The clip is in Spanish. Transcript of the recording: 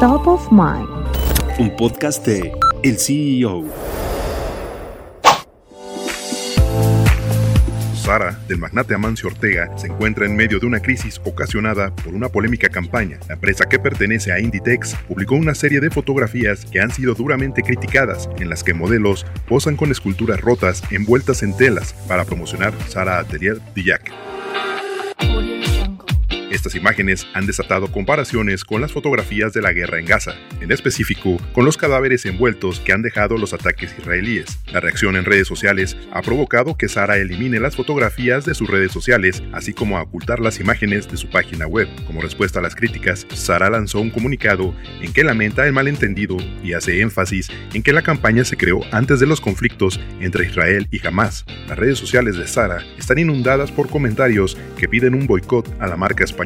Top of Mind. Un podcast de El CEO. Sara, del magnate Amancio Ortega, se encuentra en medio de una crisis ocasionada por una polémica campaña. La empresa que pertenece a Inditex publicó una serie de fotografías que han sido duramente criticadas, en las que modelos posan con esculturas rotas envueltas en telas para promocionar Sara Atelier Dillac. Estas imágenes han desatado comparaciones con las fotografías de la guerra en Gaza, en específico con los cadáveres envueltos que han dejado los ataques israelíes. La reacción en redes sociales ha provocado que Sara elimine las fotografías de sus redes sociales, así como a ocultar las imágenes de su página web. Como respuesta a las críticas, Sara lanzó un comunicado en que lamenta el malentendido y hace énfasis en que la campaña se creó antes de los conflictos entre Israel y Hamas. Las redes sociales de Sara están inundadas por comentarios que piden un boicot a la marca española